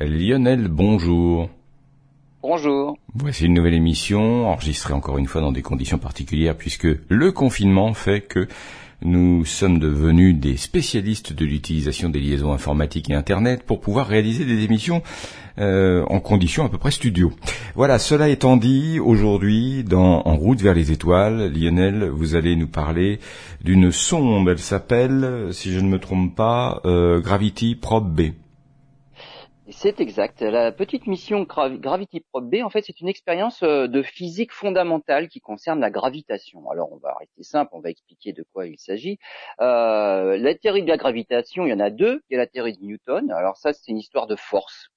Lionel, bonjour. Bonjour. Voici une nouvelle émission, enregistrée encore une fois dans des conditions particulières, puisque le confinement fait que nous sommes devenus des spécialistes de l'utilisation des liaisons informatiques et Internet pour pouvoir réaliser des émissions euh, en conditions à peu près studio. Voilà, cela étant dit, aujourd'hui, dans En route vers les étoiles, Lionel, vous allez nous parler d'une sonde. Elle s'appelle, si je ne me trompe pas, euh, Gravity Probe B. C'est exact. La petite mission Gravity Probe B, en fait, c'est une expérience euh, de physique fondamentale qui concerne la gravitation. Alors, on va rester simple, on va expliquer de quoi il s'agit. Euh, la théorie de la gravitation, il y en a deux. Il y a la théorie de Newton. Alors ça, c'est une histoire de force.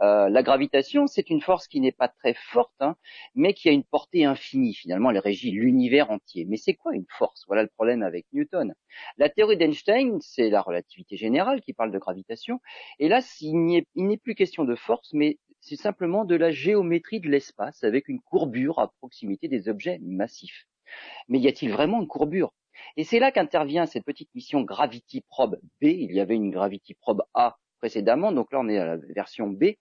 Euh, la gravitation, c'est une force qui n'est pas très forte, hein, mais qui a une portée infinie. Finalement, elle régit l'univers entier. Mais c'est quoi une force? Voilà le problème avec Newton. La théorie d'Einstein, c'est la relativité générale qui parle de gravitation. Et là, il n'est plus question de force, mais c'est simplement de la géométrie de l'espace avec une courbure à proximité des objets massifs. Mais y a-t-il vraiment une courbure? Et c'est là qu'intervient cette petite mission Gravity Probe B. Il y avait une Gravity Probe A donc là on est à la version B,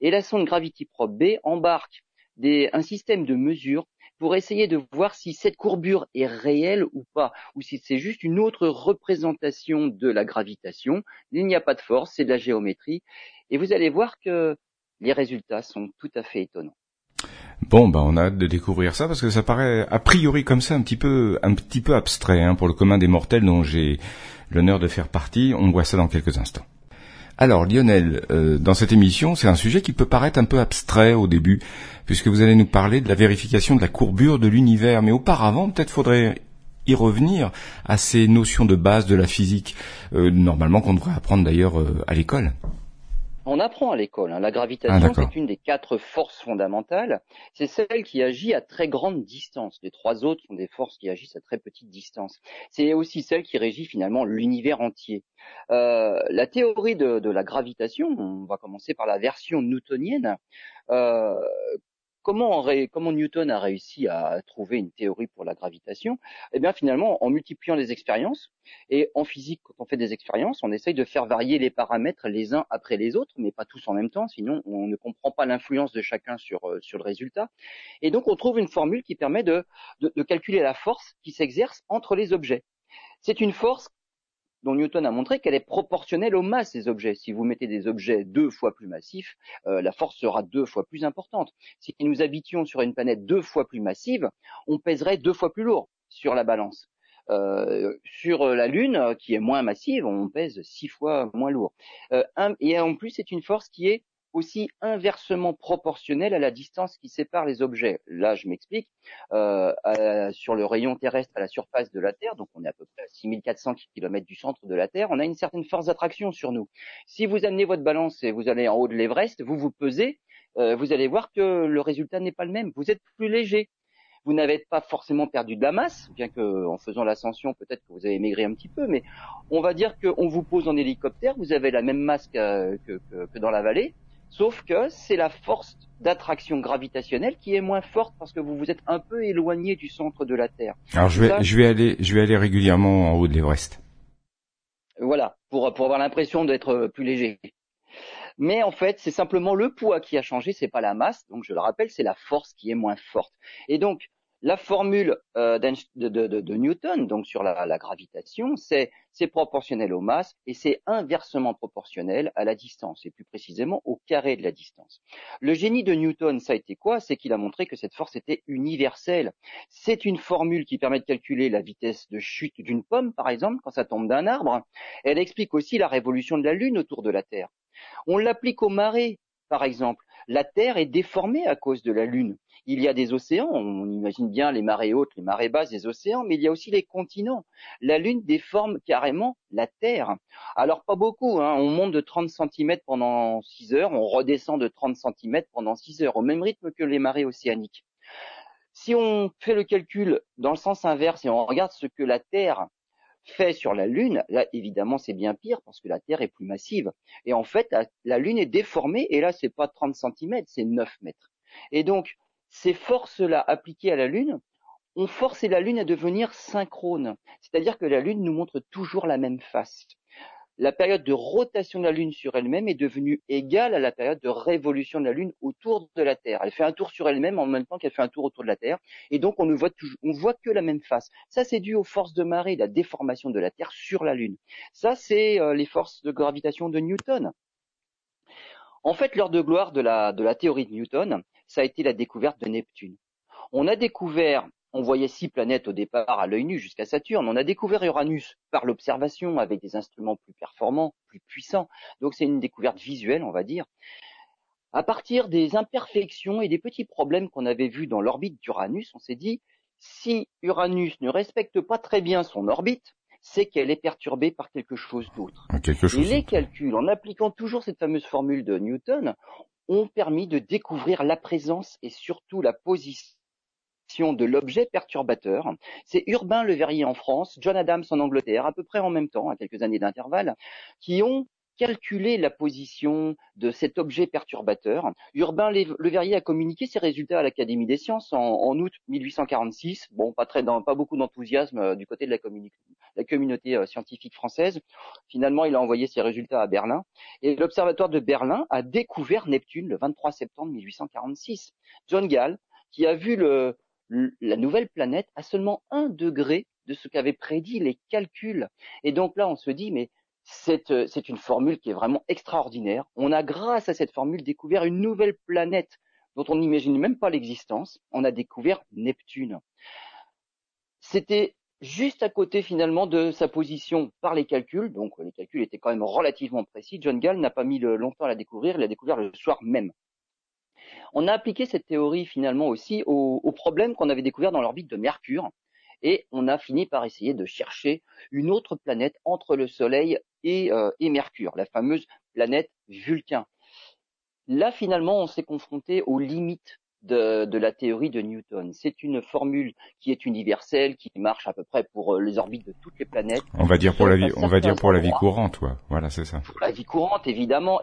et la sonde Gravity Probe B embarque un système de mesure pour essayer de voir si cette courbure est réelle ou pas, ou si c'est juste une autre représentation de la gravitation. Il n'y a pas de force, c'est de la géométrie, et vous allez voir que les résultats sont tout à fait étonnants. Bon, bah on a hâte de découvrir ça parce que ça paraît a priori comme ça un petit peu un petit peu abstrait hein, pour le commun des mortels dont j'ai l'honneur de faire partie. On voit ça dans quelques instants. Alors Lionel, euh, dans cette émission, c'est un sujet qui peut paraître un peu abstrait au début, puisque vous allez nous parler de la vérification de la courbure de l'univers. Mais auparavant, peut-être faudrait y revenir à ces notions de base de la physique, euh, normalement qu'on devrait apprendre d'ailleurs euh, à l'école. On apprend à l'école. Hein. La gravitation, ah, c'est une des quatre forces fondamentales. C'est celle qui agit à très grande distance. Les trois autres sont des forces qui agissent à très petite distance. C'est aussi celle qui régit finalement l'univers entier. Euh, la théorie de, la gravitation, on va commencer par la version newtonienne, euh, comment, Newton a réussi à trouver une théorie pour la gravitation? Eh bien, finalement, en multipliant les expériences. Et en physique, quand on fait des expériences, on essaye de faire varier les paramètres les uns après les autres, mais pas tous en même temps, sinon on ne comprend pas l'influence de chacun sur, euh, sur le résultat. Et donc, on trouve une formule qui permet de calculer la force qui s'exerce entre les objets. C'est une force dont Newton a montré qu'elle est proportionnelle aux masses des objets. Si vous mettez des objets deux fois plus massifs, euh, la force sera deux fois plus importante. Si nous habitions sur une planète deux fois plus massive, on pèserait deux fois plus lourd sur la balance. Euh, sur la Lune, qui est moins massive, on pèse six fois moins lourd. Euh, et en plus, c'est une force qui est aussi inversement proportionnelle à la distance qui sépare les objets. Là, je m'explique. Euh, sur le rayon terrestre à la surface de la Terre, donc on est à peu près à 6400 km du centre de la Terre, on a une certaine force d'attraction sur nous. Si vous amenez votre balance et vous allez en haut de l'Everest, vous vous pesez, euh, vous allez voir que le résultat n'est pas le même. Vous êtes plus léger. Vous n'avez pas forcément perdu de la masse, bien que en faisant l'ascension, peut-être que vous avez maigri un petit peu, mais on va dire qu'on vous pose en hélicoptère, vous avez la même masse que, que, que dans la vallée, Sauf que c'est la force d'attraction gravitationnelle qui est moins forte parce que vous vous êtes un peu éloigné du centre de la Terre. Alors je vais, je vais aller, je vais aller régulièrement en haut de l'Everest. Voilà, pour, pour avoir l'impression d'être plus léger. Mais en fait, c'est simplement le poids qui a changé, c'est pas la masse. Donc je le rappelle, c'est la force qui est moins forte. Et donc la formule euh, de, Newton, donc sur la, gravitation, c'est proportionnel aux masses et c'est inversement proportionnel à la distance, et plus précisément au carré de la distance. Le génie de Newton, ça a été quoi? C'est qu'il a montré que cette force était universelle. C'est une formule qui permet de calculer la vitesse de chute d'une pomme, par exemple, quand ça tombe d'un arbre. Elle explique aussi la révolution de la Lune autour de la Terre. On l'applique aux marées, par exemple. La Terre est déformée à cause de la Lune il y a des océans, on imagine bien les marées hautes, les marées basses des océans, mais il y a aussi les continents. La Lune déforme carrément la Terre. Alors pas beaucoup, hein. on monte de 30 cm pendant 6 heures, on redescend de 30 cm pendant 6 heures, au même rythme que les marées océaniques. Si on fait le calcul dans le sens inverse et on regarde ce que la Terre fait sur la Lune, là évidemment c'est bien pire parce que la Terre est plus massive. Et en fait, la, Lune est déformée et là c'est pas 30 cm, c'est 9 mètres. Et donc ces forces-là appliquées à la Lune ont forcé la Lune à devenir synchrone. C'est-à-dire que la Lune nous montre toujours la même face. La période de rotation de la Lune sur elle-même est devenue égale à la période de révolution de la Lune autour de la Terre. Elle fait un tour sur elle-même en même temps qu'elle fait un tour autour de la Terre, et donc on ne voit, que la même face. Ça, c'est dû aux forces de marée, la déformation de la Terre sur la Lune. Ça, c'est euh, les forces de gravitation de Newton. En fait, l'heure de gloire de la théorie de Newton, ça a été la découverte de Neptune. On a découvert on voyait six planètes au départ à l'œil nu jusqu'à Saturne. On a découvert Uranus par l'observation avec des instruments plus performants, plus puissants. Donc c'est une découverte visuelle, on va dire. À partir des imperfections et des petits problèmes qu'on avait vus dans l'orbite d'Uranus, on s'est dit, si Uranus ne respecte pas très bien son orbite, c'est qu'elle est perturbée par quelque chose d'autre. Et les calculs, en appliquant toujours cette fameuse formule de Newton, ont permis de découvrir la présence et surtout la position de l'objet perturbateur. C'est Urbain Le Verrier en France, John Adams en Angleterre, à peu près en même temps, à quelques années d'intervalle, qui ont calculé la position de cet objet perturbateur. Urbain Le Verrier a communiqué ses résultats à l'Académie des sciences en, août 1846. Bon, pas très, pas beaucoup d'enthousiasme euh, du côté de la, la communauté euh, scientifique française. Finalement, il a envoyé ses résultats à Berlin. Et l'Observatoire de Berlin a découvert Neptune le 23 septembre 1846. John Gall, qui a vu le, la nouvelle planète a seulement un degré de ce qu'avaient prédit les calculs. Et donc là, on se dit, mais euh, c'est une formule qui est vraiment extraordinaire. On a, grâce à cette formule, découvert une nouvelle planète dont on n'imagine même pas l'existence. On a découvert Neptune. C'était juste à côté finalement de sa position par les calculs, donc les calculs étaient quand même relativement précis. John Gall n'a pas mis longtemps à la découvrir, il l'a découvert le soir même. On a appliqué cette théorie finalement aussi aux, problèmes qu'on avait découverts dans l'orbite de Mercure, et on a fini par essayer de chercher une autre planète entre le Soleil et, euh, et Mercure, la fameuse planète Vulcain. Là, finalement, on s'est confronté aux limites de, la théorie de Newton. C'est une formule qui est universelle, qui marche à peu près pour euh, les orbites de toutes les planètes. On va dire pour la vie, on va dire pour la vie courante, Voilà, c'est ça. Pour la vie courante, évidemment.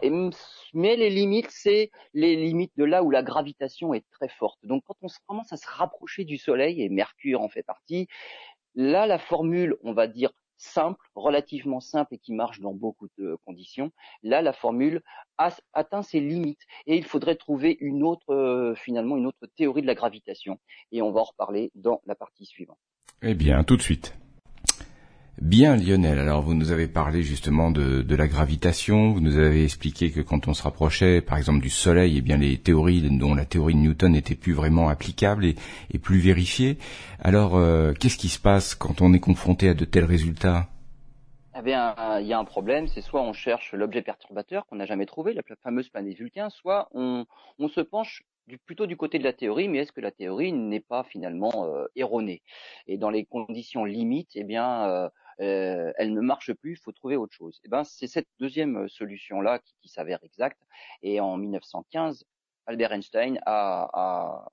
mais les limites, c'est les limites de là où la gravitation est très forte. Donc, quand on commence à se rapprocher du Soleil, et Mercure en fait partie, là, la formule, on va dire simple, relativement simple et qui marche dans beaucoup de conditions. Là, la formule a atteint ses limites et il faudrait trouver une autre, euh, finalement, une autre théorie de la gravitation. Et on va en reparler dans la partie suivante. Eh bien, tout de suite. Bien Lionel, alors vous nous avez parlé justement de, la gravitation, vous nous avez expliqué que quand on se rapprochait par exemple du Soleil, eh bien les théories dont la théorie de Newton n'était plus vraiment applicable et, plus vérifiée. Alors euh, qu'est-ce qui se passe quand on est confronté à de tels résultats? Eh bien, il y a un problème, c'est soit on cherche l'objet perturbateur qu'on n'a jamais trouvé, la fameuse planète Vulcain, soit on, se penche plutôt du côté de la théorie, mais est-ce que la théorie n'est pas finalement euh, erronée? Et dans les conditions limites, eh bien, euh, elle ne marche plus, il faut trouver autre chose. Et eh ben, c'est cette deuxième euh, solution-là qui, s'avère exacte. Et en 1915, Albert Einstein a,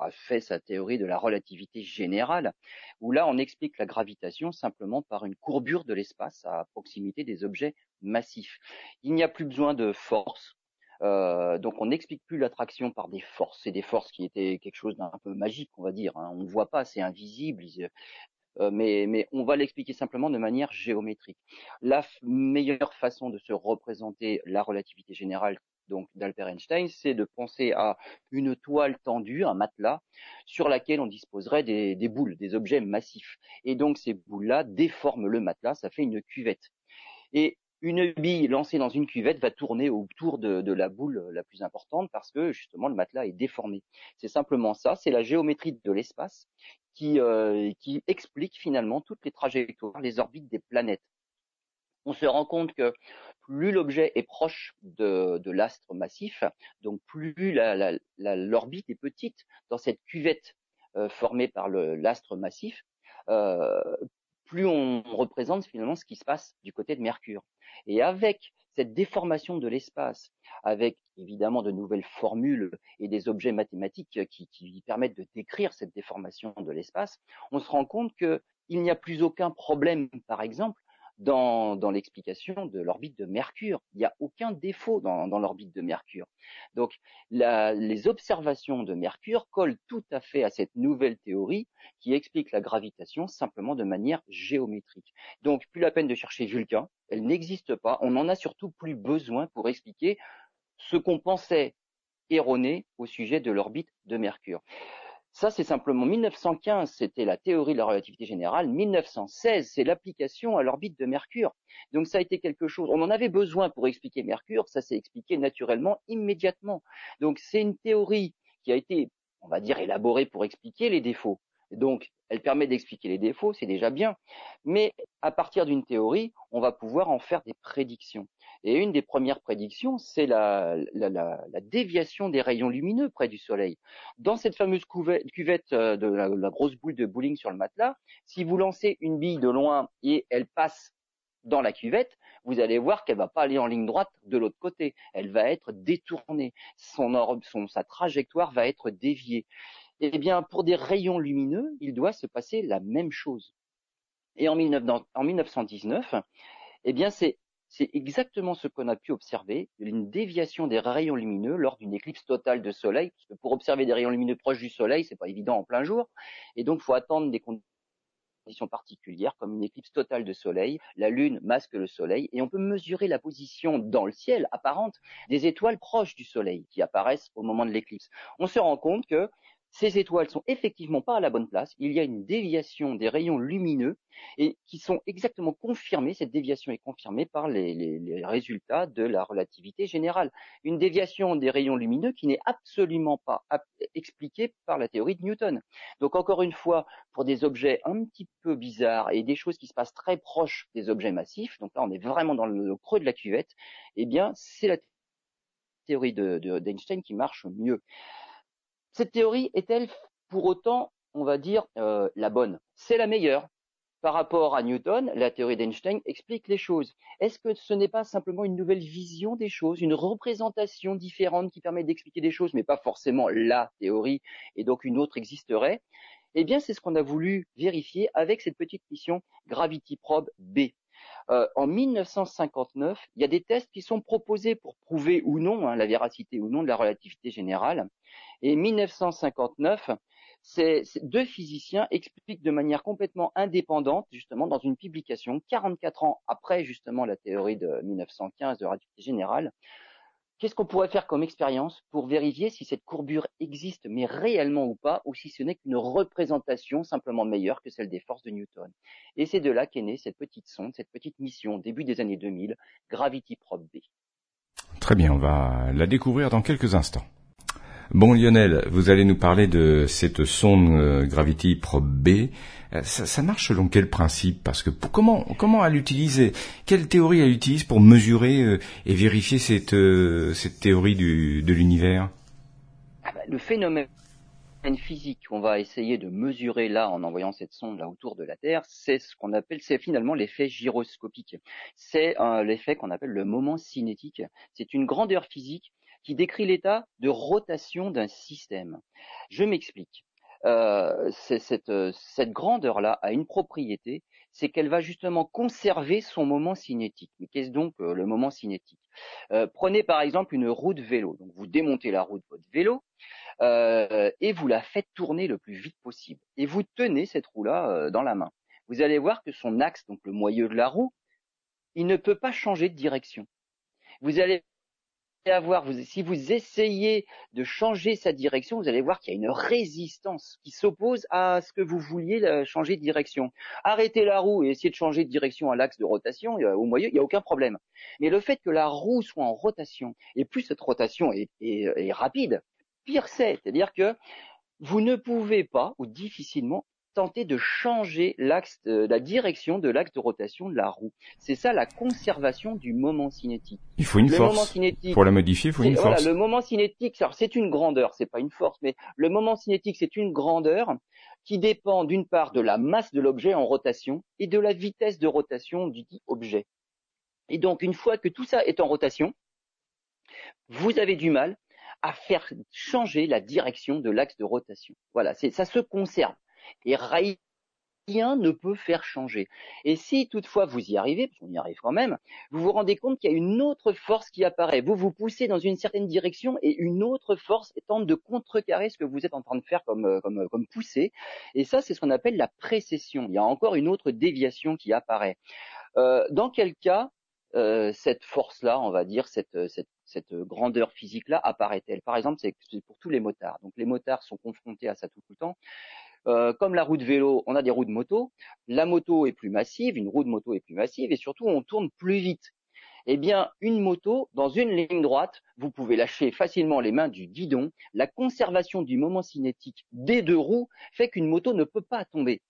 a fait sa théorie de la relativité générale, où là on explique la gravitation simplement par une courbure de l'espace à proximité des objets massifs. Il n'y a plus besoin de force. Euh, donc on n'explique plus l'attraction par des forces. C'est des forces qui étaient quelque chose d'un peu magique, on va dire. Hein. On ne voit pas, c'est invisible. Euh, mais, on va l'expliquer simplement de manière géométrique. La meilleure façon de se représenter la relativité générale donc d'Albert Einstein, c'est de penser à une toile tendue, un matelas, sur laquelle on disposerait des, boules, des objets massifs. Et donc ces boules-là déforment le matelas, ça fait une cuvette. Et une bille lancée dans une cuvette va tourner autour de, la boule la plus importante parce que justement le matelas est déformé. C'est simplement ça, c'est la géométrie de l'espace qui, euh, explique finalement toutes les trajectoires, les orbites des planètes. On se rend compte que plus l'objet est proche de, l'astre massif, donc plus l'orbite est petite dans cette cuvette euh, formée par l'astre massif, euh, plus on représente finalement ce qui se passe du côté de Mercure. Et avec cette déformation de l'espace, avec évidemment de nouvelles formules et des objets mathématiques qui, permettent de décrire cette déformation de l'espace, on se rend compte qu'il n'y a plus aucun problème, par exemple, dans, l'explication de l'orbite de Mercure. Il n'y a aucun défaut dans, l'orbite de Mercure. Donc les observations de Mercure collent tout à fait à cette nouvelle théorie qui explique la gravitation simplement de manière géométrique. Donc plus la peine de chercher Vulcain, elle n'existe pas. On n'en a surtout plus besoin pour expliquer ce qu'on pensait erroné au sujet de l'orbite de Mercure. Ça, c'est simplement 1915, c'était la théorie de la relativité générale. 1916, c'est l'application à l'orbite de Mercure. Donc ça a été quelque chose. On en avait besoin pour expliquer Mercure. Ça s'est expliqué naturellement, immédiatement. Donc c'est une théorie qui a été, on va dire, élaborée pour expliquer les défauts. Donc, elle permet d'expliquer les défauts, c'est déjà bien. Mais à partir d'une théorie, on va pouvoir en faire des prédictions. Et une des premières prédictions, c'est la, déviation des rayons lumineux près du Soleil. Dans cette fameuse cuvette euh, de la, grosse boule de bowling sur le matelas, si vous lancez une bille de loin et elle passe dans la cuvette, vous allez voir qu'elle va pas aller en ligne droite de l'autre côté. Elle va être détournée. Son, son, sa trajectoire va être déviée. Eh bien, pour des rayons lumineux, il doit se passer la même chose. Et en, 1919, eh bien, c'est exactement ce qu'on a pu observer, une déviation des rayons lumineux lors d'une éclipse totale de soleil, pour observer des rayons lumineux proches du soleil, c'est pas évident en plein jour, et donc faut attendre des conditions particulières, comme une éclipse totale de soleil, la lune masque le soleil, et on peut mesurer la position dans le ciel apparente des étoiles proches du soleil qui apparaissent au moment de l'éclipse. On se rend compte que ces étoiles sont effectivement pas à la bonne place. Il y a une déviation des rayons lumineux et qui sont exactement confirmés. Cette déviation est confirmée par les, résultats de la relativité générale. Une déviation des rayons lumineux qui n'est absolument pas expliquée par la théorie de Newton. Donc encore une fois, pour des objets un petit peu bizarres et des choses qui se passent très proches des objets massifs, donc là on est vraiment dans le creux de la cuvette, eh bien c'est la théorie d'Einstein de, qui marche mieux. Cette théorie est-elle pour autant, on va dire, euh, la bonne? C'est la meilleure. Par rapport à Newton, la théorie d'Einstein explique les choses. Est-ce que ce n'est pas simplement une nouvelle vision des choses, une représentation différente qui permet d'expliquer des choses, mais pas forcément la théorie, et donc une autre existerait? Eh bien, c'est ce qu'on a voulu vérifier avec cette petite mission Gravity Probe B. Euh, en 1959, il y a des tests qui sont proposés pour prouver ou non hein, la véracité ou non de la relativité générale. Et 1959, ces, deux physiciens expliquent de manière complètement indépendante, justement, dans une publication, 44 ans après justement la théorie de 1915 de relativité générale, Qu'est-ce qu'on pourrait faire comme expérience pour vérifier si cette courbure existe, mais réellement ou pas, ou si ce n'est qu'une représentation simplement meilleure que celle des forces de Newton? Et c'est de là qu'est née cette petite sonde, cette petite mission, début des années 2000, Gravity Probe B. Très bien, on va la découvrir dans quelques instants. Bon Lionel, vous allez nous parler de cette sonde euh, Gravity Probe B. Euh, ça, marche selon quel principe? Parce que comment comment elle utilise quelle théorie elle utilise pour mesurer euh, et vérifier cette cette théorie de l'univers? Ah bah, Le phénomène physique qu'on va essayer de mesurer là en envoyant cette sonde là autour de la Terre, c'est ce qu'on appelle, c'est finalement l'effet gyroscopique. C'est l'effet qu'on appelle le moment cinétique. C'est une grandeur physique qui décrit l'état de rotation d'un système. Je m'explique. Euh, cette, euh, cette grandeur-là a une propriété, c'est qu'elle va justement conserver son moment cinétique. Mais qu'est-ce donc euh, le moment cinétique? Prenez par exemple une roue de vélo. Donc vous démontez la roue de votre vélo et vous la faites tourner le plus vite possible. Et vous tenez cette roue-là dans la main. Vous allez voir que son axe, donc le moyeu de la roue, il ne peut pas changer de direction. Vous allez si vous essayez de changer sa direction, vous allez voir qu'il y a une résistance qui s'oppose à ce que vous vouliez euh, changer de direction. Arrêtez la roue et essayez de changer de direction à l'axe de rotation, au moyen, il n'y a aucun problème. Mais le fait que la roue soit en rotation, et plus cette rotation est rapide, pire c'est. C'est-à-dire que vous ne pouvez pas, ou difficilement, tenter de changer l'axe, la direction de l'axe de rotation de la roue. C'est ça la conservation du moment cinétique. Il faut une force. pour la modifier, il faut une force. le moment cinétique, c'est une grandeur, c'est pas une force, mais le moment cinétique, c'est une grandeur qui dépend d'une part de la masse de l'objet en rotation et de la vitesse de rotation du dit objet. Et donc, une fois que tout ça est en rotation, vous avez du mal à faire changer la direction de l'axe de rotation. Voilà, ça se conserve. Et rien ne peut faire changer. Et si toutefois vous y arrivez, parce qu'on y arrive quand même, vous vous rendez compte qu'il y a une autre force qui apparaît. Vous vous poussez dans une certaine direction et une autre force tente de contrecarrer ce que vous êtes en train de faire comme, euh, comme, comme pousser. Et ça, c'est ce qu'on appelle la précession. Il y a encore une autre déviation qui apparaît. Euh, dans quel cas euh, cette force-là, on va dire, cette, cette, cette grandeur physique-là apparaît-elle? Par exemple, c'est pour tous les motards. Donc les motards sont confrontés à ça tout le temps. Euh, comme la roue de vélo, on a des roues de moto. La moto est plus massive, une roue de moto est plus massive, et surtout on tourne plus vite. Eh bien, une moto, dans une ligne droite, vous pouvez lâcher facilement les mains du guidon. La conservation du moment cinétique des deux roues fait qu'une moto ne peut pas tomber.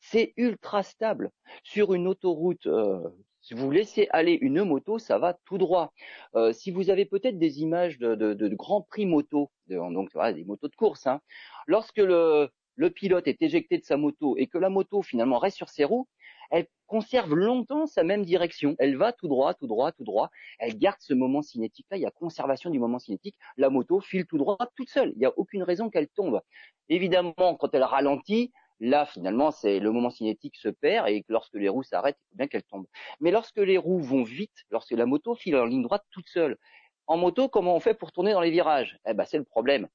C'est ultra stable. Sur une autoroute euh, si vous laissez aller une moto, ça va tout droit. Euh, si vous avez peut-être des images de, de, Prix moto, donc des motos de course, hein, lorsque le, le pilote est éjecté de sa moto et que la moto finalement reste sur ses roues, elle conserve longtemps sa même direction. Elle va tout droit, tout droit, tout droit. Elle garde ce moment cinétique-là. Il y a conservation du moment cinétique. La moto file tout droit toute seule. Il n'y a aucune raison qu'elle tombe. Évidemment, quand elle ralentit, Là, finalement, c'est le moment cinétique se perd et lorsque les roues s'arrêtent, il faut bien qu'elles tombent. Mais lorsque les roues vont vite, lorsque la moto file en ligne droite toute seule, en moto, comment on fait pour tourner dans les virages? Eh ben, c'est le problème.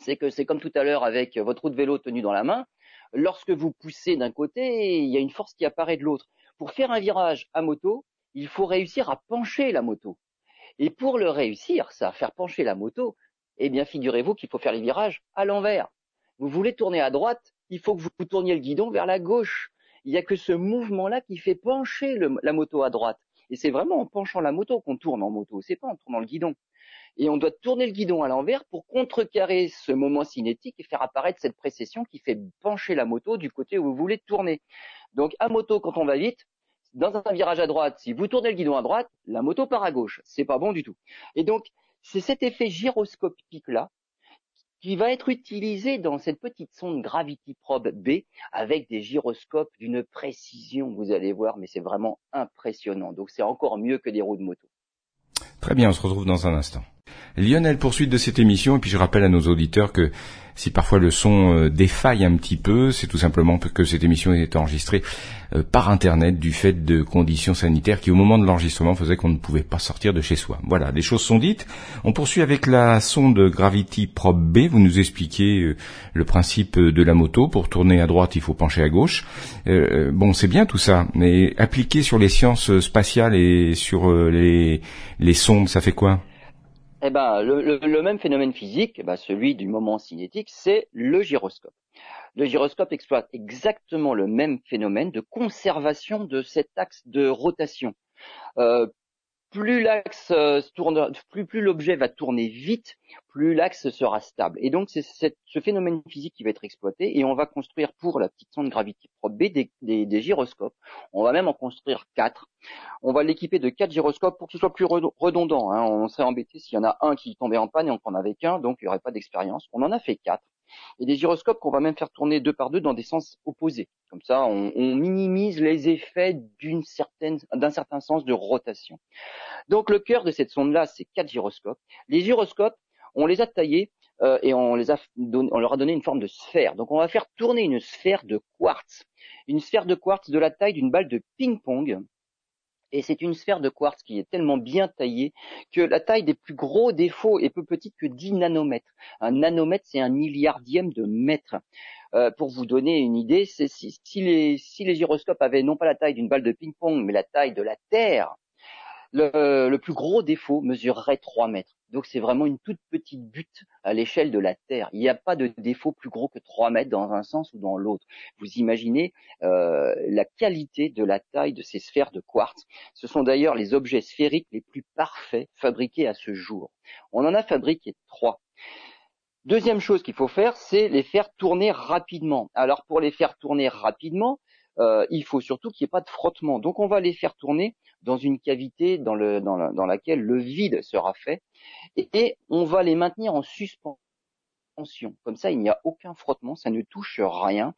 C'est comme tout à l'heure avec votre roue de vélo tenue dans la main. Lorsque vous poussez d'un côté, il y a une force qui apparaît de l'autre. Pour faire un virage à moto, il faut réussir à pencher la moto. Et pour le réussir, ça, faire pencher la moto, eh bien, figurez-vous qu'il faut faire les virages à l'envers. Vous voulez tourner à droite, il faut que vous tourniez le guidon vers la gauche. Il n'y a que ce mouvement-là qui fait pencher la moto à droite. Et c'est vraiment en penchant la moto qu'on tourne en moto, c'est pas en tournant le guidon. Et on doit tourner le guidon à l'envers pour contrecarrer ce moment cinétique et faire apparaître cette précession qui fait pencher la moto du côté où vous voulez tourner. Donc à moto, quand on va vite, dans un virage à droite, si vous tournez le guidon à droite, la moto part à gauche. C'est pas bon du tout. Et donc, c'est cet effet gyroscopique là qui va être utilisé dans cette petite sonde Gravity Probe B avec des gyroscopes d'une précision, vous allez voir, mais c'est vraiment impressionnant. Donc c'est encore mieux que des roues de moto. Très bien, on se retrouve dans un instant. Lionel, poursuite de cette émission, et puis je rappelle à nos auditeurs que si parfois le son euh, défaille un petit peu, c'est tout simplement que cette émission est enregistrée euh, par Internet du fait de conditions sanitaires qui, au moment de l'enregistrement, faisaient qu'on ne pouvait pas sortir de chez soi. Voilà, les choses sont dites. On poursuit avec la sonde Gravity Probe B. Vous nous expliquez euh, le principe de la moto. Pour tourner à droite, il faut pencher à gauche. bon, c'est bien tout ça, mais appliqué sur les sciences spatiales et sur les, les sondes, ça fait quoi? Eh ben, le, même phénomène physique, bah, celui du moment cinétique, c'est le gyroscope. Le gyroscope exploite exactement le même phénomène de conservation de cet axe de rotation. Euh, plus l'axe euh, tourne, plus, l'objet va tourner vite, plus l'axe sera stable. Et donc c'est ce phénomène physique qui va être exploité et on va construire pour la petite sonde Gravity Probe B des, gyroscopes. On va même en construire quatre. On va l'équiper de quatre gyroscopes pour qu'il soit plus redondant. Hein. On serait embêté s'il y en a un qui tombait en panne et on en avait qu'un, donc il n'y aurait pas d'expérience. On en a fait quatre et des gyroscopes qu'on va même faire tourner deux par deux dans des sens opposés. Comme ça, on, minimise les effets d'un certain sens de rotation. Donc le cœur de cette sonde-là, c'est quatre gyroscopes. Les gyroscopes, on les a taillés euh, et on leur a donné une forme de sphère. Donc on va faire tourner une sphère de quartz. Une sphère de quartz de la taille d'une balle de ping-pong et c'est une sphère de quartz qui est tellement bien taillée que la taille des plus gros défauts est peu petite que 10 nanomètres. Un nanomètre, c'est un milliardième de mètre. Euh, pour vous donner une idée, si, si, les, si les gyroscopes avaient non pas la taille d'une balle de ping-pong, mais la taille de la Terre, le, plus gros défaut mesurerait 3 mètres. Donc c'est vraiment une toute petite butte à l'échelle de la Terre. Il n'y a pas de défaut plus gros que 3 mètres dans un sens ou dans l'autre. Vous imaginez euh, la qualité de la taille de ces sphères de quartz. Ce sont d'ailleurs les objets sphériques les plus parfaits fabriqués à ce jour. On en a fabriqué trois. Deuxième chose qu'il faut faire, c'est les faire tourner rapidement. Alors pour les faire tourner rapidement, euh, il faut surtout qu'il n'y ait pas de frottement. Donc on va les faire tourner dans une cavité dans, laquelle le vide sera fait et, on va les maintenir en suspension. Comme ça, il n'y a aucun frottement, ça ne touche rien.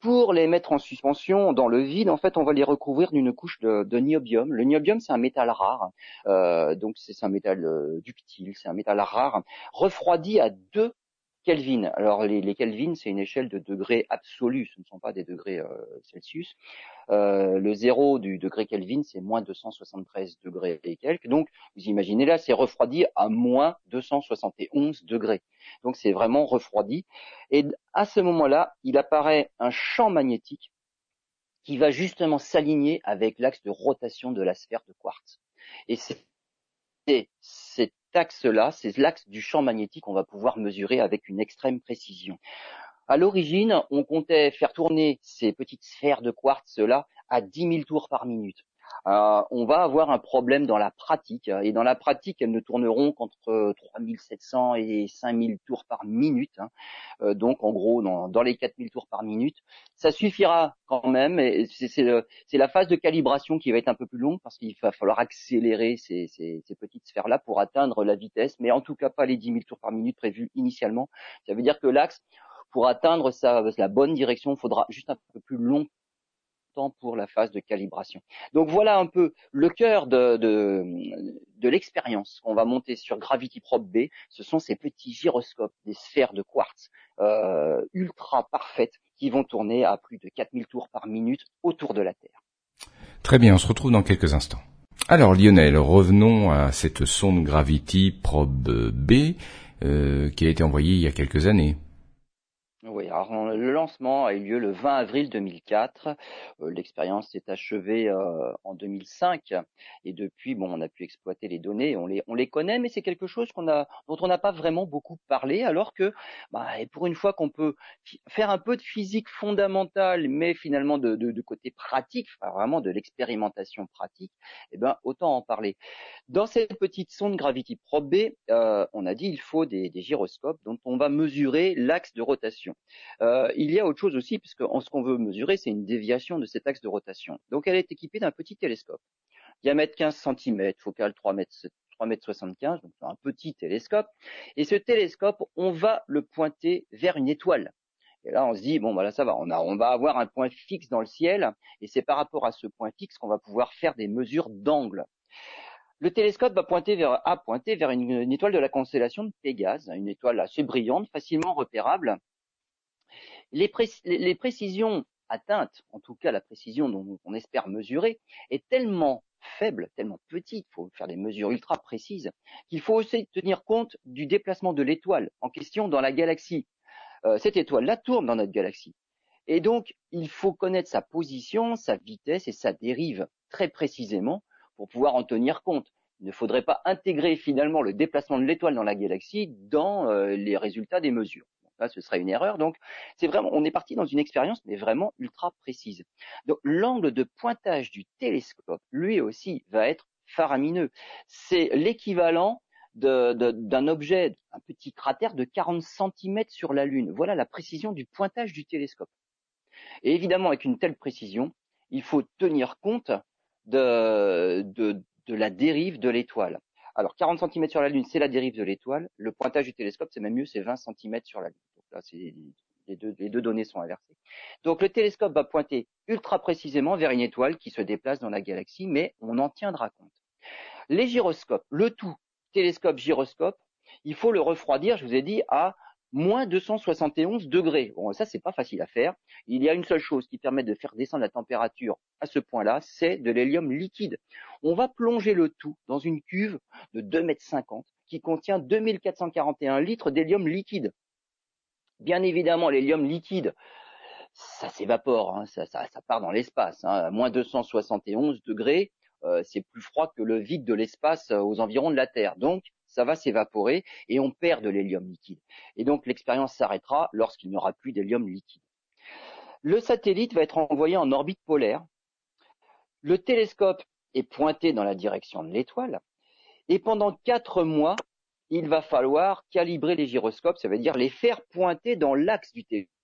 Pour les mettre en suspension dans le vide, en fait, on va les recouvrir d'une couche de, niobium. Le niobium, c'est un métal rare, euh, donc c'est un métal euh, ductile, c'est un métal rare, refroidi à 2 Kelvin. Alors les, Kelvin, c'est une échelle de degrés absolus, ce ne sont pas des degrés euh, Celsius. Euh, le zéro du degré Kelvin, c'est moins 273 degrés et quelques. Donc vous imaginez là, c'est refroidi à moins 271 degrés. Donc c'est vraiment refroidi. Et à ce moment-là, il apparaît un champ magnétique qui va justement s'aligner avec l'axe de rotation de la sphère de quartz. Et c'est axe-là, c'est l'axe du champ magnétique qu'on va pouvoir mesurer avec une extrême précision. À l'origine, on comptait faire tourner ces petites sphères de quartz-là à 10 000 tours par minute. Euh, on va avoir un problème dans la pratique. Et dans la pratique, elles ne tourneront qu'entre 3700 et 5000 tours par minute. Hein. Euh, donc, en gros, dans, dans les 4000 tours par minute. Ça suffira quand même. C'est la phase de calibration qui va être un peu plus longue parce qu'il va falloir accélérer ces, petites sphères-là pour atteindre la vitesse, mais en tout cas pas les 10 000 tours par minute prévus initialement. Ça veut dire que l'axe, pour atteindre sa, la bonne direction, faudra juste un peu plus long pour la phase de calibration. Donc voilà un peu le cœur de, l'expérience qu'on va monter sur Gravity Probe B. Ce sont ces petits gyroscopes, des sphères de quartz euh, ultra parfaites qui vont tourner à plus de 4000 tours par minute autour de la Terre. Très bien, on se retrouve dans quelques instants. Alors Lionel, revenons à cette sonde Gravity Probe B euh, qui a été envoyée il y a quelques années. Oui, alors le lancement a eu lieu le 20 avril 2004. Euh, l'expérience s'est achevée euh, en 2005 et depuis, bon, on a pu exploiter les données, on les, on les connaît, mais c'est quelque chose qu'on a, dont on n'a pas vraiment beaucoup parlé, alors que, bah, et pour une fois qu'on peut faire un peu de physique fondamentale, mais finalement de, de, de côté pratique, vraiment de l'expérimentation pratique, eh ben, autant en parler. Dans cette petite sonde Gravity Probe B, euh, on a dit il faut des, des gyroscopes dont on va mesurer l'axe de rotation. Euh, il y a autre chose aussi, puisque ce qu'on veut mesurer, c'est une déviation de cet axe de rotation. Donc elle est équipée d'un petit télescope, diamètre 15 cm, focale 3 mètres 3 mètres 75, donc un petit télescope. Et ce télescope, on va le pointer vers une étoile. Et là, on se dit bon, voilà, ça va. On va avoir un point fixe dans le ciel, et c'est par rapport à ce point fixe qu'on va pouvoir faire des mesures d'angle. Le télescope va pointer vers, a pointé vers une, une, étoile de la constellation de Pégase, une étoile assez brillante, facilement repérable, les, précisions atteintes, en tout cas la précision dont on espère mesurer, est tellement faible, tellement petite, il faut faire des mesures ultra précises, qu'il faut aussi tenir compte du déplacement de l'étoile en question dans la galaxie. Euh, cette étoile-là tourne dans notre galaxie. Et donc, il faut connaître sa position, sa vitesse et sa dérive très précisément pour pouvoir en tenir compte. Il ne faudrait pas intégrer finalement le déplacement de l'étoile dans la galaxie dans euh, les résultats des mesures. Ce serait une erreur. Donc, c'est vraiment, on est parti dans une expérience, mais vraiment ultra précise. Donc, l'angle de pointage du télescope, lui aussi, va être faramineux. C'est l'équivalent d'un objet, un petit cratère de 40 cm sur la Lune. Voilà la précision du pointage du télescope. Et évidemment, avec une telle précision, il faut tenir compte de, de la dérive de l'étoile. Alors 40 cm sur la Lune, c'est la dérive de l'étoile. Le pointage du télescope, c'est même mieux, c'est 20 cm sur la Lune. Donc là, les deux, les deux données sont inversées. Donc le télescope va pointer ultra précisément vers une étoile qui se déplace dans la galaxie, mais on en tiendra compte. Les gyroscopes, le tout, télescope, gyroscope, il faut le refroidir, je vous ai dit, à moins 271 degrés. Bon, ça, c'est pas facile à faire. Il y a une seule chose qui permet de faire descendre la température à ce point-là, c'est de l'hélium liquide. On va plonger le tout dans une cuve de 2 mètres 50 qui contient 2441 litres d'hélium liquide. Bien évidemment, l'hélium liquide, ça s'évapore, hein, ça, part dans l'espace. Hein, moins 271 degrés, euh, c'est plus froid que le vide de l'espace euh, aux environs de la Terre. Donc, ça va s'évaporer et on perd de l'hélium liquide. Et donc l'expérience s'arrêtera lorsqu'il n'y aura plus d'hélium liquide. Le satellite va être envoyé en orbite polaire. Le télescope est pointé dans la direction de l'étoile. Et pendant quatre mois, il va falloir calibrer les gyroscopes, ça veut dire les faire pointer dans l'axe du télescope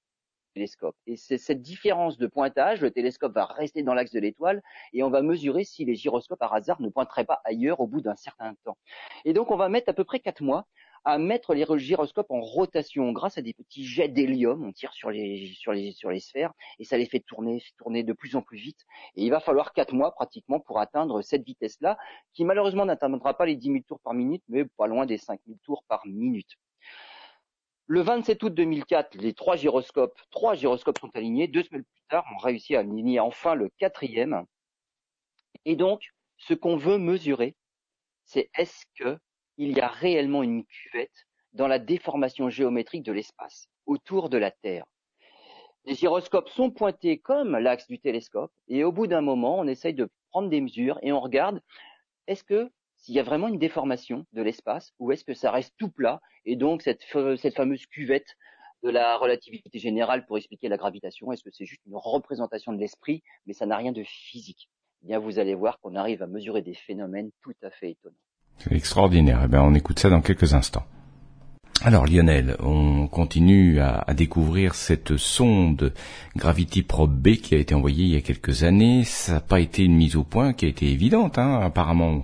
Et c'est cette différence de pointage, le télescope va rester dans l'axe de l'étoile et on va mesurer si les gyroscopes par hasard ne pointeraient pas ailleurs au bout d'un certain temps. Et donc on va mettre à peu près quatre mois à mettre les gyroscopes en rotation grâce à des petits jets d'hélium. On tire sur les, sur les, sur les sphères et ça les fait tourner, tourner de plus en plus vite. Et il va falloir quatre mois pratiquement pour atteindre cette vitesse-là, qui malheureusement n'atteindra pas les 10 000 tours par minute, mais pas loin des 5 000 tours par minute. Le 27 août 2004, les trois gyroscopes, trois gyroscopes sont alignés. Deux semaines plus tard, on réussit à aligner enfin le quatrième. Et donc, ce qu'on veut mesurer, c'est est-ce qu'il y a réellement une cuvette dans la déformation géométrique de l'espace autour de la Terre. Les gyroscopes sont pointés comme l'axe du télescope et au bout d'un moment, on essaye de prendre des mesures et on regarde est-ce que s'il y a vraiment une déformation de l'espace ou est-ce que ça reste tout plat et donc cette, fameuse cuvette de la relativité générale pour expliquer la gravitation, est-ce que c'est juste une représentation de l'esprit mais ça n'a rien de physique? Eh bien vous allez voir qu'on arrive à mesurer des phénomènes tout à fait étonnants. C'est extraordinaire. Eh bien, on écoute ça dans quelques instants. Alors Lionel, on continue à, découvrir cette sonde Gravity Probe B qui a été envoyée il y a quelques années. Ça n'a pas été une mise au point qui a été évidente, hein, apparemment,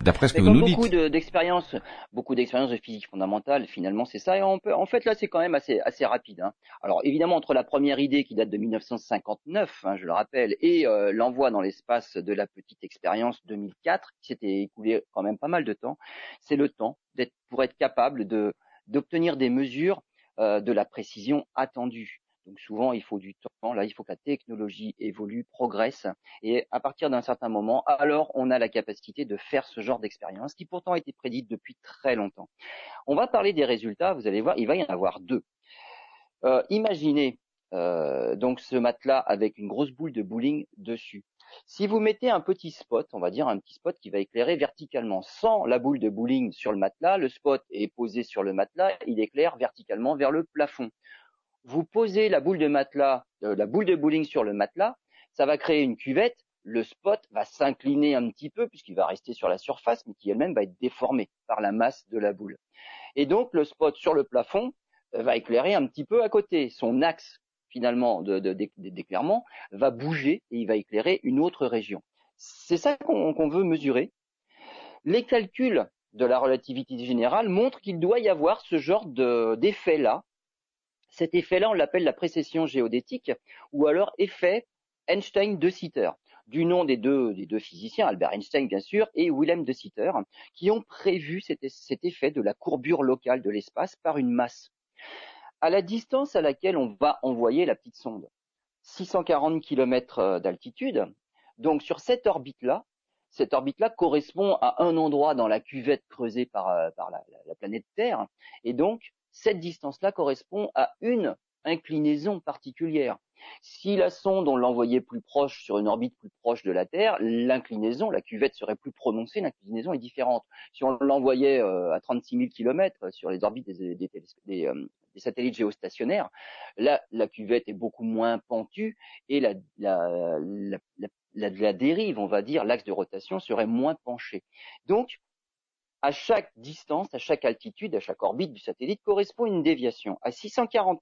d'après ce que vous nous beaucoup dites. d'expériences, beaucoup d'expériences de physique fondamentale, finalement c'est ça. Et on peut, en fait là c'est quand même assez, assez rapide. Hein. Alors évidemment entre la première idée qui date de 1959, hein, je le rappelle, et euh, l'envoi dans l'espace de la petite expérience 2004, qui s'était écoulé quand même pas mal de temps, c'est le temps d'être pour être capable de d'obtenir des mesures euh, de la précision attendue. Donc souvent, il faut du temps. Là, il faut que la technologie évolue, progresse. Et à partir d'un certain moment, alors on a la capacité de faire ce genre d'expérience qui pourtant a été prédite depuis très longtemps. On va parler des résultats. Vous allez voir, il va y en avoir deux. Euh, imaginez euh, donc ce matelas avec une grosse boule de bowling dessus. Si vous mettez un petit spot, on va dire un petit spot qui va éclairer verticalement sans la boule de bowling sur le matelas, le spot est posé sur le matelas, il éclaire verticalement vers le plafond. Vous posez la boule de matelas, euh, la boule de bowling sur le matelas, ça va créer une cuvette, le spot va s'incliner un petit peu puisqu'il va rester sur la surface, mais qui elle-même va être déformée par la masse de la boule. Et donc le spot sur le plafond euh, va éclairer un petit peu à côté. Son axe finalement d'éclairement va bouger et il va éclairer une autre région. C'est ça qu'on veut mesurer. Les calculs de la relativité générale montrent qu'il doit y avoir ce genre d'effet-là. Cet effet-là, on l'appelle la précession géodétique ou alors effet Einstein de Sitter, du nom des deux, physiciens, Albert Einstein bien sûr, et Wilhelm de Sitter, qui ont prévu cet effet de la courbure locale de l'espace par une masse à la distance à laquelle on va envoyer la petite sonde, 640 km euh, d'altitude, donc sur cette orbite-là, cette orbite-là correspond à un endroit dans la cuvette creusée par, euh, la, planète Terre, et donc cette distance-là correspond à une inclinaison particulière. Si la sonde, on l'envoyait plus proche, sur une orbite plus proche de la Terre, l'inclinaison, la cuvette serait plus prononcée, l'inclinaison est différente. Si on l'envoyait euh, à 36 000 km sur les orbites des, des, des satellites géostationnaires, là, la cuvette est beaucoup moins pentue et la, la, la, la dérive, on va dire, l'axe de rotation serait moins penché. Donc, à chaque distance, à chaque altitude, à chaque orbite du satellite correspond une déviation. À 640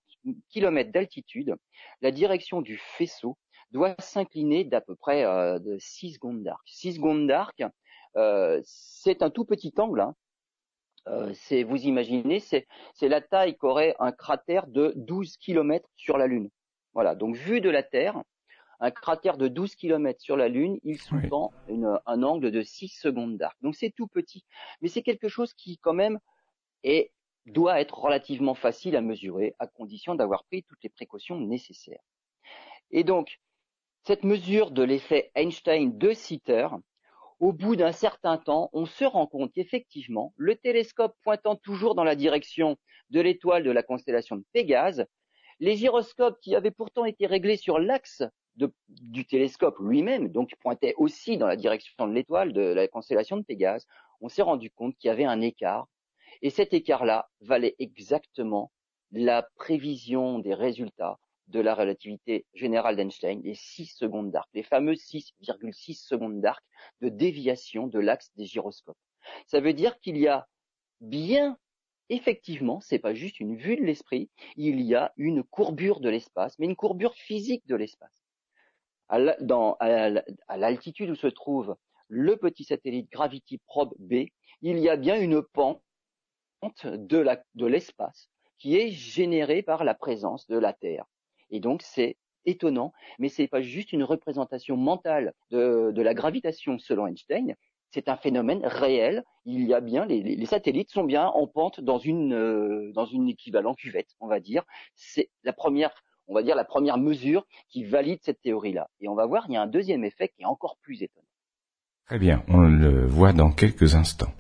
km d'altitude, la direction du faisceau doit s'incliner d'à peu près euh, de 6 secondes d'arc. 6 secondes d'arc, euh, c'est un tout petit angle, hein, euh, c'est, vous imaginez, c'est, la taille qu'aurait un cratère de 12 km sur la Lune. Voilà, donc vu de la Terre, un cratère de 12 km sur la Lune, il sous-tend un angle de 6 secondes d'arc. Donc c'est tout petit, mais c'est quelque chose qui quand même est, doit être relativement facile à mesurer à condition d'avoir pris toutes les précautions nécessaires. Et donc, cette mesure de l'effet Einstein de Sitter, au bout d'un certain temps, on se rend compte qu'effectivement, le télescope pointant toujours dans la direction de l'étoile de la constellation de Pégase, les gyroscopes qui avaient pourtant été réglés sur l'axe du télescope lui-même, donc pointaient aussi dans la direction de l'étoile de la constellation de Pégase, on s'est rendu compte qu'il y avait un écart. Et cet écart-là valait exactement la prévision des résultats de la relativité générale d'Einstein, les 6 secondes d'arc, les fameuses 6,6 secondes d'arc de déviation de l'axe des gyroscopes. Ça veut dire qu'il y a bien, effectivement, c'est pas juste une vue de l'esprit, il y a une courbure de l'espace, mais une courbure physique de l'espace. À l'altitude où se trouve le petit satellite Gravity Probe B, il y a bien une pente de l'espace qui est générée par la présence de la Terre. Et donc c'est étonnant, mais ce n'est pas juste une représentation mentale de, la gravitation selon Einstein, c'est un phénomène réel. Il y a bien les, satellites sont bien en pente dans une euh, dans une équivalent cuvette, on va dire. C'est la première, on va dire la première mesure qui valide cette théorie-là. Et on va voir, il y a un deuxième effet qui est encore plus étonnant. Très bien, on le voit dans quelques instants.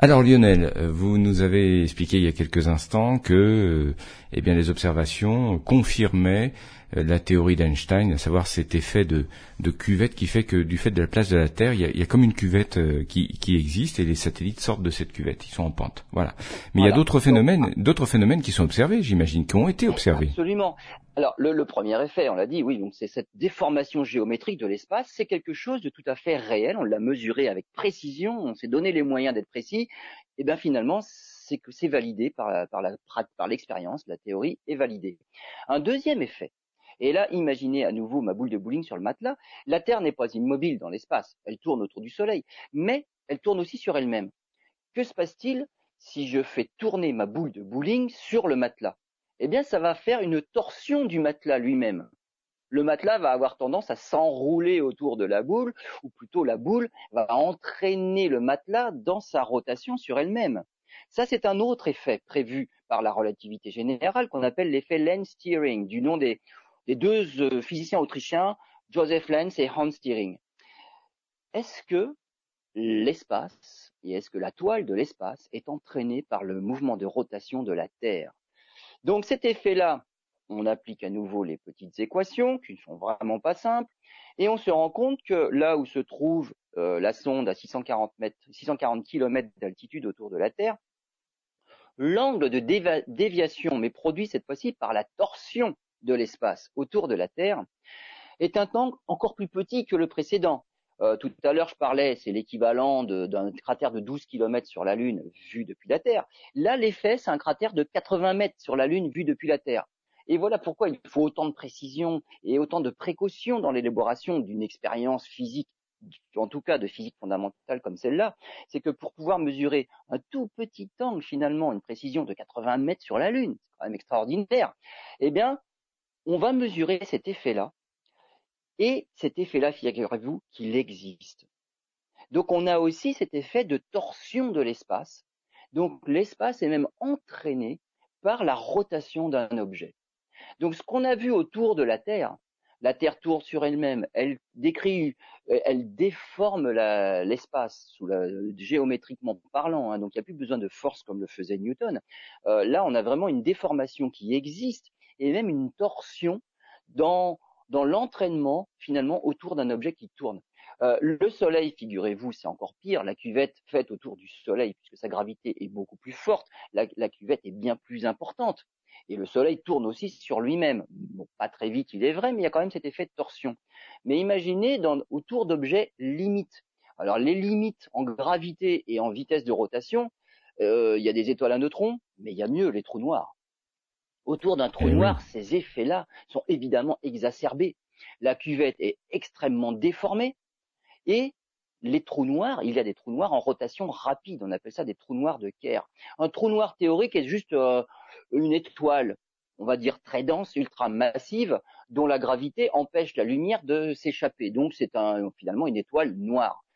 Alors Lionel, vous nous avez expliqué il y a quelques instants que euh, eh bien les observations confirmaient la théorie d'Einstein, à savoir cet effet de, cuvette qui fait que du fait de la place de la Terre, il y a, comme une cuvette euh, qui, existe et les satellites sortent de cette cuvette, ils sont en pente. Voilà. Mais il y a d'autres phénomènes, d'autres phénomènes qui sont observés, j'imagine, qui ont été observés. Absolument. Alors le, premier effet, on l'a dit, oui, donc c'est cette déformation géométrique de l'espace, c'est quelque chose de tout à fait réel. On l'a mesuré avec précision, on s'est donné les moyens d'être précis. Et bien finalement, c'est que c'est validé par, par l'expérience, la théorie est validée. Un deuxième effet, et là, imaginez à nouveau ma boule de bowling sur le matelas. La Terre n'est pas immobile dans l'espace, elle tourne autour du Soleil, mais elle tourne aussi sur elle-même. Que se passe-t-il si je fais tourner ma boule de bowling sur le matelas? Eh bien, ça va faire une torsion du matelas lui-même. Le matelas va avoir tendance à s'enrouler autour de la boule, ou plutôt la boule va entraîner le matelas dans sa rotation sur elle-même. Ça, c'est un autre effet prévu par la relativité générale qu'on appelle l'effet Lenz steering, du nom des, des deux euh, physiciens autrichiens, Joseph Lenz et Hans Stiering. Est-ce que l'espace et est-ce que la toile de l'espace est entraînée par le mouvement de rotation de la Terre? Donc cet effet-là, on applique à nouveau les petites équations qui ne sont vraiment pas simples et on se rend compte que là où se trouve euh, la sonde à 640 mètres, 640 km d'altitude autour de la Terre, l'angle de déviation, mais produit cette fois-ci par la torsion de l'espace autour de la Terre est un temps encore plus petit que le précédent. Euh, tout à l'heure, je parlais, c'est l'équivalent d'un cratère de 12 km sur la Lune vu depuis la Terre. Là, l'effet, c'est un cratère de 80 mètres sur la Lune vu depuis la Terre. Et voilà pourquoi il faut autant de précision et autant de précaution dans l'élaboration d'une expérience physique, en tout cas de physique fondamentale comme celle-là. C'est que pour pouvoir mesurer un tout petit angle, finalement, une précision de 80 mètres sur la Lune, c'est quand même extraordinaire, eh bien, on va mesurer cet effet-là. Et cet effet-là, figurez-vous qu'il existe. Donc on a aussi cet effet de torsion de l'espace. Donc l'espace est même entraîné par la rotation d'un objet. Donc ce qu'on a vu autour de la Terre, la Terre tourne sur elle-même, elle décrit, elle déforme l'espace géométriquement parlant. Hein. donc il n'y a plus besoin de force comme le faisait Newton. Euh, là, on a vraiment une déformation qui existe et même une torsion dans, dans l'entraînement finalement autour d'un objet qui tourne. Euh, le Soleil, figurez-vous, c'est encore pire. La cuvette faite autour du Soleil, puisque sa gravité est beaucoup plus forte, la, la cuvette est bien plus importante. Et le Soleil tourne aussi sur lui-même. Bon, pas très vite, il est vrai, mais il y a quand même cet effet de torsion. Mais imaginez dans, autour d'objets limites. Alors les limites en gravité et en vitesse de rotation, euh, il y a des étoiles à neutrons, mais il y a mieux les trous noirs. Autour d'un trou eh noir, ces effets-là sont évidemment exacerbés. La cuvette est extrêmement déformée et les trous noirs, il y a des trous noirs en rotation rapide, on appelle ça des trous noirs de Kerr. Un trou noir théorique est juste euh, une étoile, on va dire très dense, ultra massive, dont la gravité empêche la lumière de s'échapper. Donc c'est finalement une étoile noire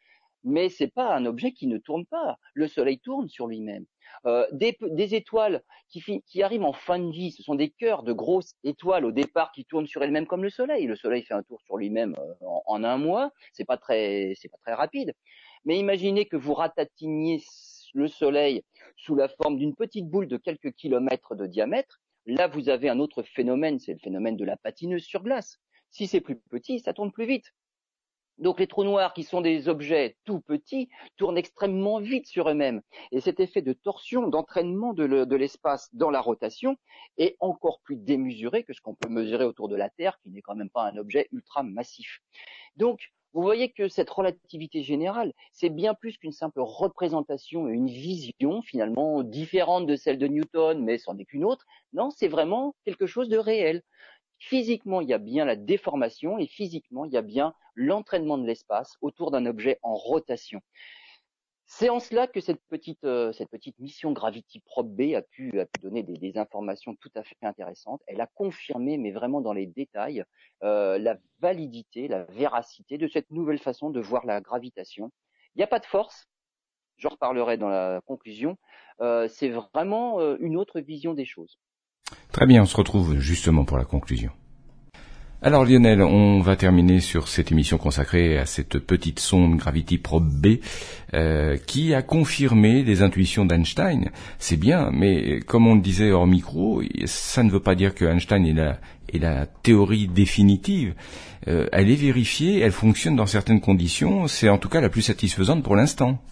mais c'est pas un objet qui ne tourne pas. Le Soleil tourne sur lui-même. Euh, des, étoiles qui, arrivent en fin de vie, ce sont des cœurs de grosses étoiles au départ qui tournent sur elles-mêmes comme le Soleil. Le Soleil fait un tour sur lui-même euh, en, un mois, c'est pas très, c'est pas très rapide. Mais imaginez que vous ratatiniez le Soleil sous la forme d'une petite boule de quelques kilomètres de diamètre. Là, vous avez un autre phénomène, c'est le phénomène de la patineuse sur glace. Si c'est plus petit, ça tourne plus vite. Donc les trous noirs, qui sont des objets tout petits, tournent extrêmement vite sur eux-mêmes. Et cet effet de torsion, d'entraînement de l'espace dans la rotation est encore plus démesuré que ce qu'on peut mesurer autour de la Terre, qui n'est quand même pas un objet ultra massif. Donc, vous voyez que cette relativité générale, c'est bien plus qu'une simple représentation et une vision finalement différente de celle de Newton, mais c'en est qu'une autre. Non, c'est vraiment quelque chose de réel. Physiquement, il y a bien la déformation et physiquement, il y a bien l'entraînement de l'espace autour d'un objet en rotation. C'est en cela que cette petite, euh, mission Gravity Probe B a pu, donner des, informations tout à fait intéressantes. Elle a confirmé, mais vraiment dans les détails, euh, la validité, la véracité de cette nouvelle façon de voir la gravitation Il n'y a pas de force, j'en reparlerai dans la conclusion, euh, c'est vraiment une autre vision des choses. Très bien, on se retrouve justement pour la conclusion. Alors Lionel, on va terminer sur cette émission consacrée à cette petite sonde Gravity Probe B euh, qui a confirmé les intuitions d'Einstein. C'est bien, mais comme on le disait hors micro, ça ne veut pas dire que Einstein est la, théorie définitive. Euh, elle est vérifiée, elle fonctionne dans certaines conditions, c'est en tout cas la plus satisfaisante pour l'instant.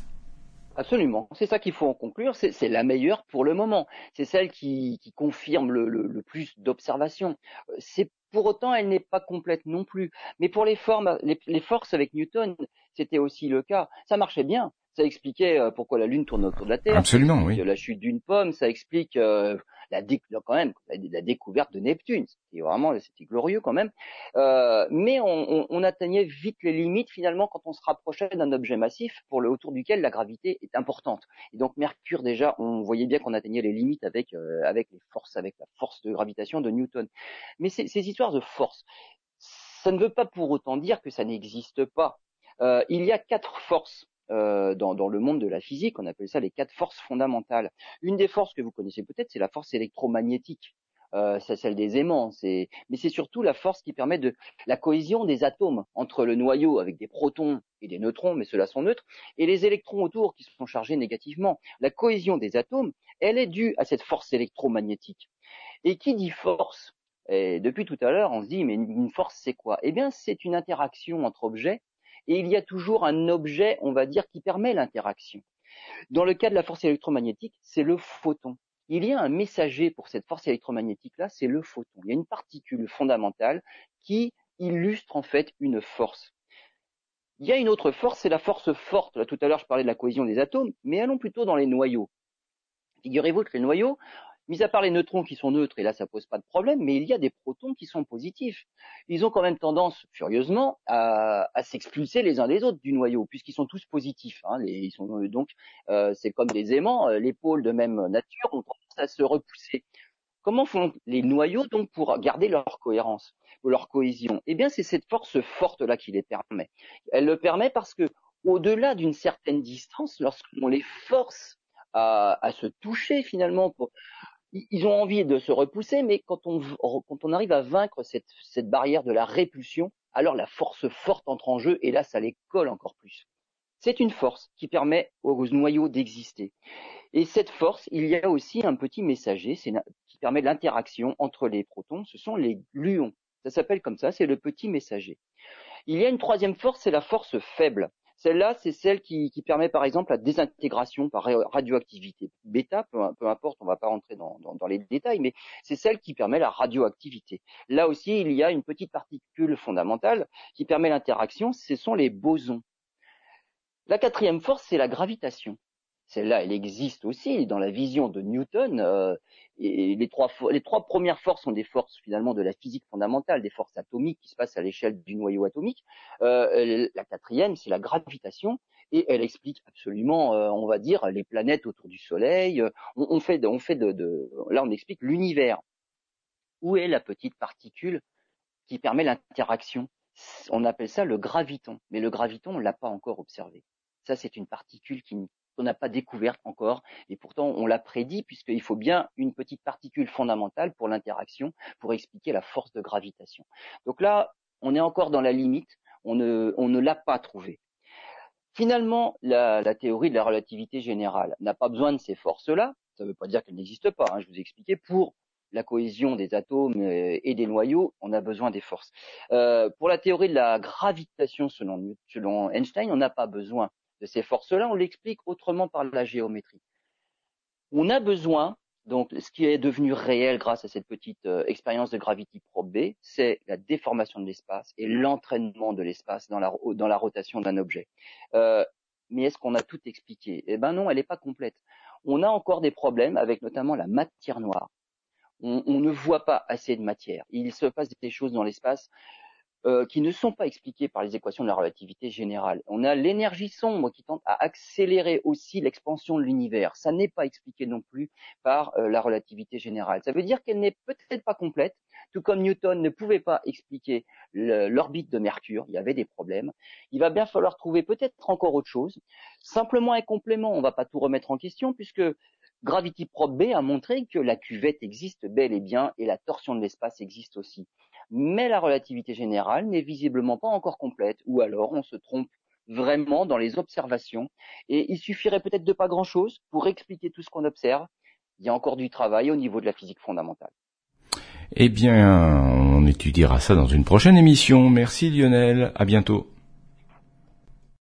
Absolument, c'est ça qu'il faut en conclure, c'est la meilleure pour le moment, c'est celle qui, confirme le, plus d'observations. Euh, c'est pour autant, elle n'est pas complète non plus. Mais pour les, formes, les, forces avec Newton, c'était aussi le cas. Ça marchait bien. Ça expliquait euh, pourquoi la Lune tourne autour de la Terre. Absolument, oui. La chute d'une pomme, ça explique euh, la, découverte de Neptune. C'était vraiment, c'était glorieux quand même. Euh, mais on, on, atteignait vite les limites finalement quand on se rapprochait d'un objet massif pour le autour duquel la gravité est importante. Et donc Mercure déjà, on voyait bien qu'on atteignait les limites avec euh, avec les forces, avec la force de gravitation de Newton. Mais ces, ces histoires de force, ça ne veut pas pour autant dire que ça n'existe pas. Euh, il y a quatre forces euh, dans, dans, le monde de la physique, on appelle ça les quatre forces fondamentales. Une des forces que vous connaissez peut-être, c'est la force électromagnétique. Euh, c'est celle des aimants, mais c'est surtout la force qui permet de la cohésion des atomes entre le noyau avec des protons et des neutrons, mais ceux-là sont neutres, et les électrons autour qui sont chargés négativement. La cohésion des atomes, elle est due à cette force électromagnétique. Et qui dit force et Depuis tout à l'heure, on se dit mais une force c'est quoi? Eh bien, c'est une interaction entre objets et il y a toujours un objet, on va dire, qui permet l'interaction. Dans le cas de la force électromagnétique, c'est le photon. Il y a un messager pour cette force électromagnétique-là, c'est le photon. Il y a une particule fondamentale qui illustre en fait une force. Il y a une autre force, c'est la force forte. Là, tout à l'heure, je parlais de la cohésion des atomes, mais allons plutôt dans les noyaux. Figurez-vous que les noyaux, Mis à part les neutrons qui sont neutres, et là ça pose pas de problème, mais il y a des protons qui sont positifs. Ils ont quand même tendance, furieusement, à, s'expulser les uns des autres du noyau, puisqu'ils sont tous positifs. Hein. ils sont euh, donc, euh, c'est comme des aimants, euh, les pôles de même nature ont tendance à se repousser. Comment font les noyaux donc pour garder leur cohérence, leur cohésion? Eh bien, c'est cette force forte là qui les permet. Elle le permet parce que au-delà d'une certaine distance, lorsqu'on les force à, à, se toucher finalement pour, ils ont envie de se repousser, mais quand on, arrive à vaincre cette, cette barrière de la répulsion, alors la force forte entre en jeu et là, ça les colle encore plus. C'est une force qui permet aux noyaux d'exister. Et cette force, il y a aussi un petit messager qui permet l'interaction entre les protons, ce sont les gluons. Ça s'appelle comme ça, c'est le petit messager. Il y a une troisième force, c'est la force faible. Celle-là, c'est celle qui, permet par exemple la désintégration par radioactivité bêta, peu, importe, on ne va pas rentrer dans, les détails, mais c'est celle qui permet la radioactivité. Là aussi, il y a une petite particule fondamentale qui permet l'interaction, ce sont les bosons. La quatrième force, c'est la gravitation. Celle-là, elle existe aussi dans la vision de Newton. Euh, et les trois, les trois premières forces sont des forces finalement de la physique fondamentale, des forces atomiques qui se passent à l'échelle du noyau atomique. Euh, la quatrième, c'est la gravitation, et elle explique absolument, euh, on va dire, les planètes autour du Soleil. On, on fait, on fait de, de, là, on explique l'univers. Où est la petite particule qui permet l'interaction? On appelle ça le graviton, mais le graviton, on l'a pas encore observé. Ça, c'est une particule qui, qu'on n'a pas découverte encore, et pourtant on l'a prédit puisqu'il faut bien une petite particule fondamentale pour l'interaction, pour expliquer la force de gravitation. Donc là, on est encore dans la limite, on ne, on ne l'a pas trouvé. Finalement, la, théorie de la relativité générale n'a pas besoin de ces forces-là, ça ne veut pas dire qu'elles n'existent pas, hein, je vous ai expliqué, pour la cohésion des atomes et des noyaux, on a besoin des forces. Euh, pour la théorie de la gravitation selon, selon Einstein, on n'a pas besoin de ces forces-là, on l'explique autrement par la géométrie. On a besoin, donc ce qui est devenu réel grâce à cette petite euh, expérience de Gravity Probe B, c'est la déformation de l'espace et l'entraînement de l'espace dans la, rotation d'un objet. Euh, mais est-ce qu'on a tout expliqué? Eh ben non, elle n'est pas complète. On a encore des problèmes avec notamment la matière noire. On, ne voit pas assez de matière. Il se passe des choses dans l'espace euh, qui ne sont pas expliquées par les équations de la relativité générale. On a l'énergie sombre qui tente à accélérer aussi l'expansion de l'univers. Ça n'est pas expliqué non plus par euh, la relativité générale. Ça veut dire qu'elle n'est peut-être pas complète, tout comme Newton ne pouvait pas expliquer l'orbite de Mercure, il y avait des problèmes. Il va bien falloir trouver peut-être encore autre chose. Simplement un complément, on ne va pas tout remettre en question puisque Gravity Probe B a montré que la cuvette existe bel et bien et la torsion de l'espace existe aussi mais la relativité générale n'est visiblement pas encore complète, ou alors on se trompe vraiment dans les observations, et il suffirait peut-être de pas grand-chose pour expliquer tout ce qu'on observe. Il y a encore du travail au niveau de la physique fondamentale. Eh bien, on étudiera ça dans une prochaine émission. Merci Lionel, à bientôt.